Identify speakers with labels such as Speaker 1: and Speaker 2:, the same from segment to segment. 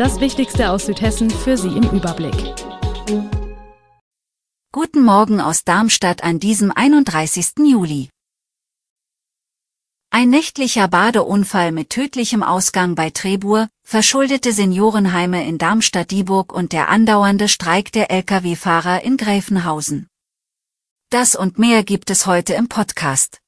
Speaker 1: Das Wichtigste aus Südhessen für Sie im Überblick.
Speaker 2: Guten Morgen aus Darmstadt an diesem 31. Juli. Ein nächtlicher Badeunfall mit tödlichem Ausgang bei Trebur verschuldete Seniorenheime in Darmstadt-Dieburg und der andauernde Streik der Lkw-Fahrer in Gräfenhausen. Das und mehr gibt es heute im Podcast.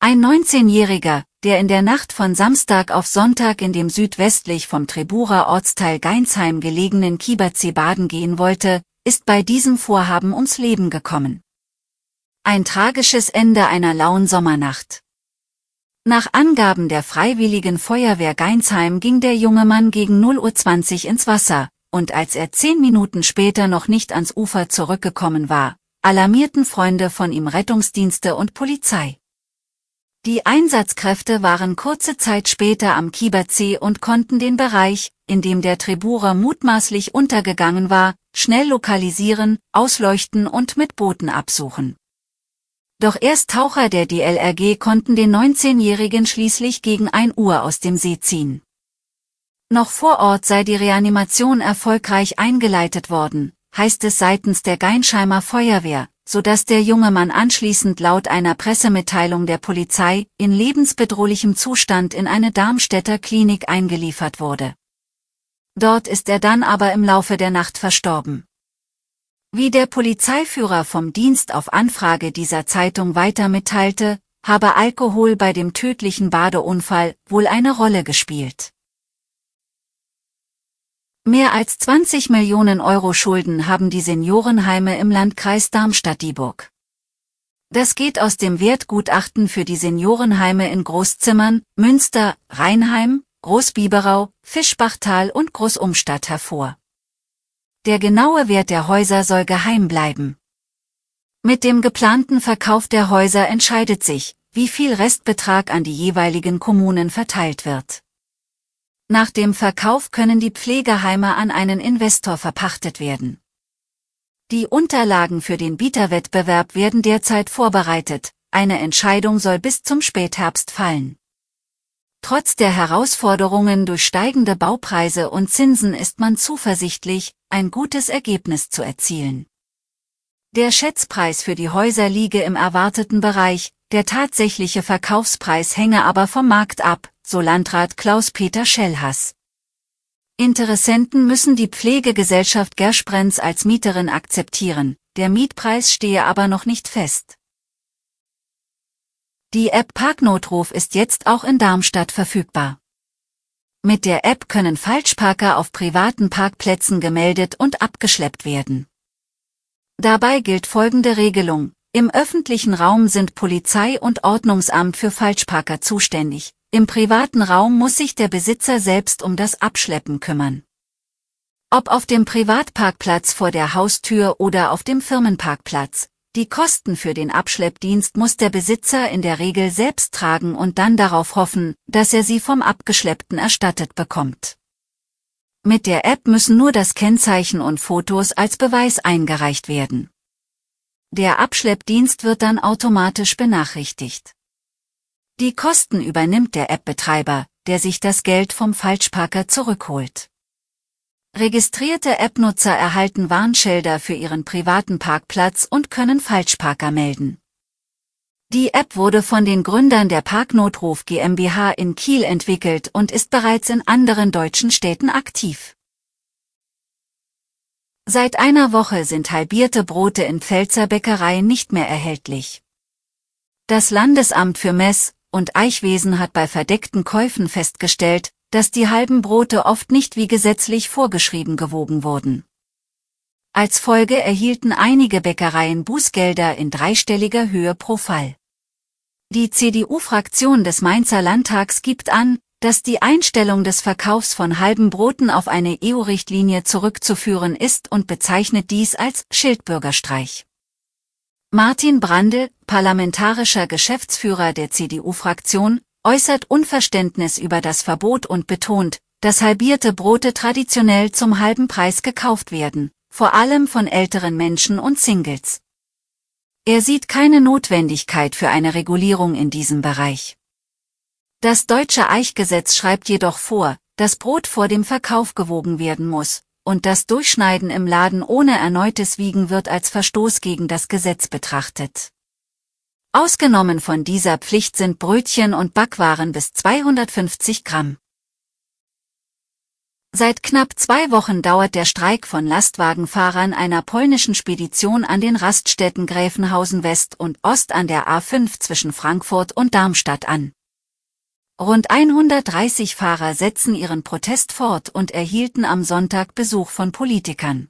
Speaker 2: Ein 19-Jähriger, der in der Nacht von Samstag auf Sonntag in dem südwestlich vom Treburer Ortsteil Geinsheim gelegenen Kieberzee baden gehen wollte, ist bei diesem Vorhaben ums Leben gekommen. Ein tragisches Ende einer lauen Sommernacht. Nach Angaben der Freiwilligen Feuerwehr Geinsheim ging der junge Mann gegen 0.20 Uhr ins Wasser, und als er zehn Minuten später noch nicht ans Ufer zurückgekommen war, alarmierten Freunde von ihm Rettungsdienste und Polizei. Die Einsatzkräfte waren kurze Zeit später am Kieberzee und konnten den Bereich, in dem der Treburer mutmaßlich untergegangen war, schnell lokalisieren, ausleuchten und mit Booten absuchen. Doch erst Taucher der DLRG konnten den 19-Jährigen schließlich gegen 1 Uhr aus dem See ziehen. Noch vor Ort sei die Reanimation erfolgreich eingeleitet worden, heißt es seitens der Geinsheimer Feuerwehr, so dass der junge Mann anschließend laut einer Pressemitteilung der Polizei in lebensbedrohlichem Zustand in eine Darmstädter Klinik eingeliefert wurde. Dort ist er dann aber im Laufe der Nacht verstorben. Wie der Polizeiführer vom Dienst auf Anfrage dieser Zeitung weiter mitteilte, habe Alkohol bei dem tödlichen Badeunfall wohl eine Rolle gespielt. Mehr als 20 Millionen Euro Schulden haben die Seniorenheime im Landkreis Darmstadt-Dieburg. Das geht aus dem Wertgutachten für die Seniorenheime in Großzimmern, Münster, Rheinheim, Großbiberau, Fischbachtal und Großumstadt hervor. Der genaue Wert der Häuser soll geheim bleiben. Mit dem geplanten Verkauf der Häuser entscheidet sich, wie viel Restbetrag an die jeweiligen Kommunen verteilt wird. Nach dem Verkauf können die Pflegeheime an einen Investor verpachtet werden. Die Unterlagen für den Bieterwettbewerb werden derzeit vorbereitet, eine Entscheidung soll bis zum Spätherbst fallen. Trotz der Herausforderungen durch steigende Baupreise und Zinsen ist man zuversichtlich, ein gutes Ergebnis zu erzielen. Der Schätzpreis für die Häuser liege im erwarteten Bereich, der tatsächliche Verkaufspreis hänge aber vom Markt ab, so Landrat Klaus-Peter Schellhass. Interessenten müssen die Pflegegesellschaft Gersprenz als Mieterin akzeptieren, der Mietpreis stehe aber noch nicht fest. Die App Parknotruf ist jetzt auch in Darmstadt verfügbar. Mit der App können Falschparker auf privaten Parkplätzen gemeldet und abgeschleppt werden. Dabei gilt folgende Regelung. Im öffentlichen Raum sind Polizei und Ordnungsamt für Falschparker zuständig, im privaten Raum muss sich der Besitzer selbst um das Abschleppen kümmern. Ob auf dem Privatparkplatz vor der Haustür oder auf dem Firmenparkplatz, die Kosten für den Abschleppdienst muss der Besitzer in der Regel selbst tragen und dann darauf hoffen, dass er sie vom Abgeschleppten erstattet bekommt. Mit der App müssen nur das Kennzeichen und Fotos als Beweis eingereicht werden. Der Abschleppdienst wird dann automatisch benachrichtigt. Die Kosten übernimmt der App-Betreiber, der sich das Geld vom Falschparker zurückholt. Registrierte App-Nutzer erhalten Warnschilder für ihren privaten Parkplatz und können Falschparker melden. Die App wurde von den Gründern der Parknotruf GmbH in Kiel entwickelt und ist bereits in anderen deutschen Städten aktiv. Seit einer Woche sind halbierte Brote in Pfälzer Bäckereien nicht mehr erhältlich. Das Landesamt für Mess- und Eichwesen hat bei verdeckten Käufen festgestellt, dass die halben Brote oft nicht wie gesetzlich vorgeschrieben gewogen wurden. Als Folge erhielten einige Bäckereien Bußgelder in dreistelliger Höhe pro Fall. Die CDU-Fraktion des Mainzer Landtags gibt an, dass die Einstellung des Verkaufs von halben Broten auf eine EU-Richtlinie zurückzuführen ist und bezeichnet dies als Schildbürgerstreich. Martin Brande, parlamentarischer Geschäftsführer der CDU-Fraktion, äußert Unverständnis über das Verbot und betont, dass halbierte Brote traditionell zum halben Preis gekauft werden, vor allem von älteren Menschen und Singles. Er sieht keine Notwendigkeit für eine Regulierung in diesem Bereich. Das deutsche Eichgesetz schreibt jedoch vor, dass Brot vor dem Verkauf gewogen werden muss, und das Durchschneiden im Laden ohne erneutes Wiegen wird als Verstoß gegen das Gesetz betrachtet. Ausgenommen von dieser Pflicht sind Brötchen und Backwaren bis 250 Gramm. Seit knapp zwei Wochen dauert der Streik von Lastwagenfahrern einer polnischen Spedition an den Raststätten Gräfenhausen West und Ost an der A5 zwischen Frankfurt und Darmstadt an. Rund 130 Fahrer setzen ihren Protest fort und erhielten am Sonntag Besuch von Politikern.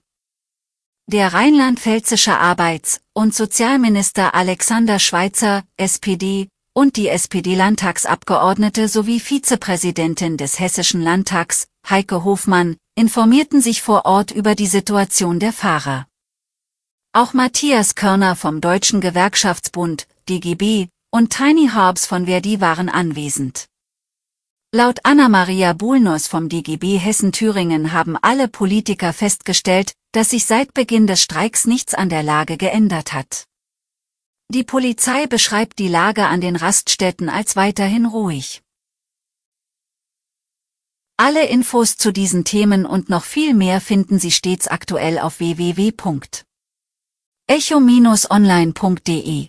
Speaker 2: Der rheinland-pfälzische Arbeits- und Sozialminister Alexander Schweitzer, SPD, und die SPD-Landtagsabgeordnete sowie Vizepräsidentin des Hessischen Landtags, Heike Hofmann, informierten sich vor Ort über die Situation der Fahrer. Auch Matthias Körner vom Deutschen Gewerkschaftsbund, DGB, und Tiny Harbs von Verdi waren anwesend. Laut Anna-Maria Bulnus vom DGB Hessen-Thüringen haben alle Politiker festgestellt, dass sich seit Beginn des Streiks nichts an der Lage geändert hat. Die Polizei beschreibt die Lage an den Raststätten als weiterhin ruhig. Alle Infos zu diesen Themen und noch viel mehr finden Sie stets aktuell auf www.echo-online.de.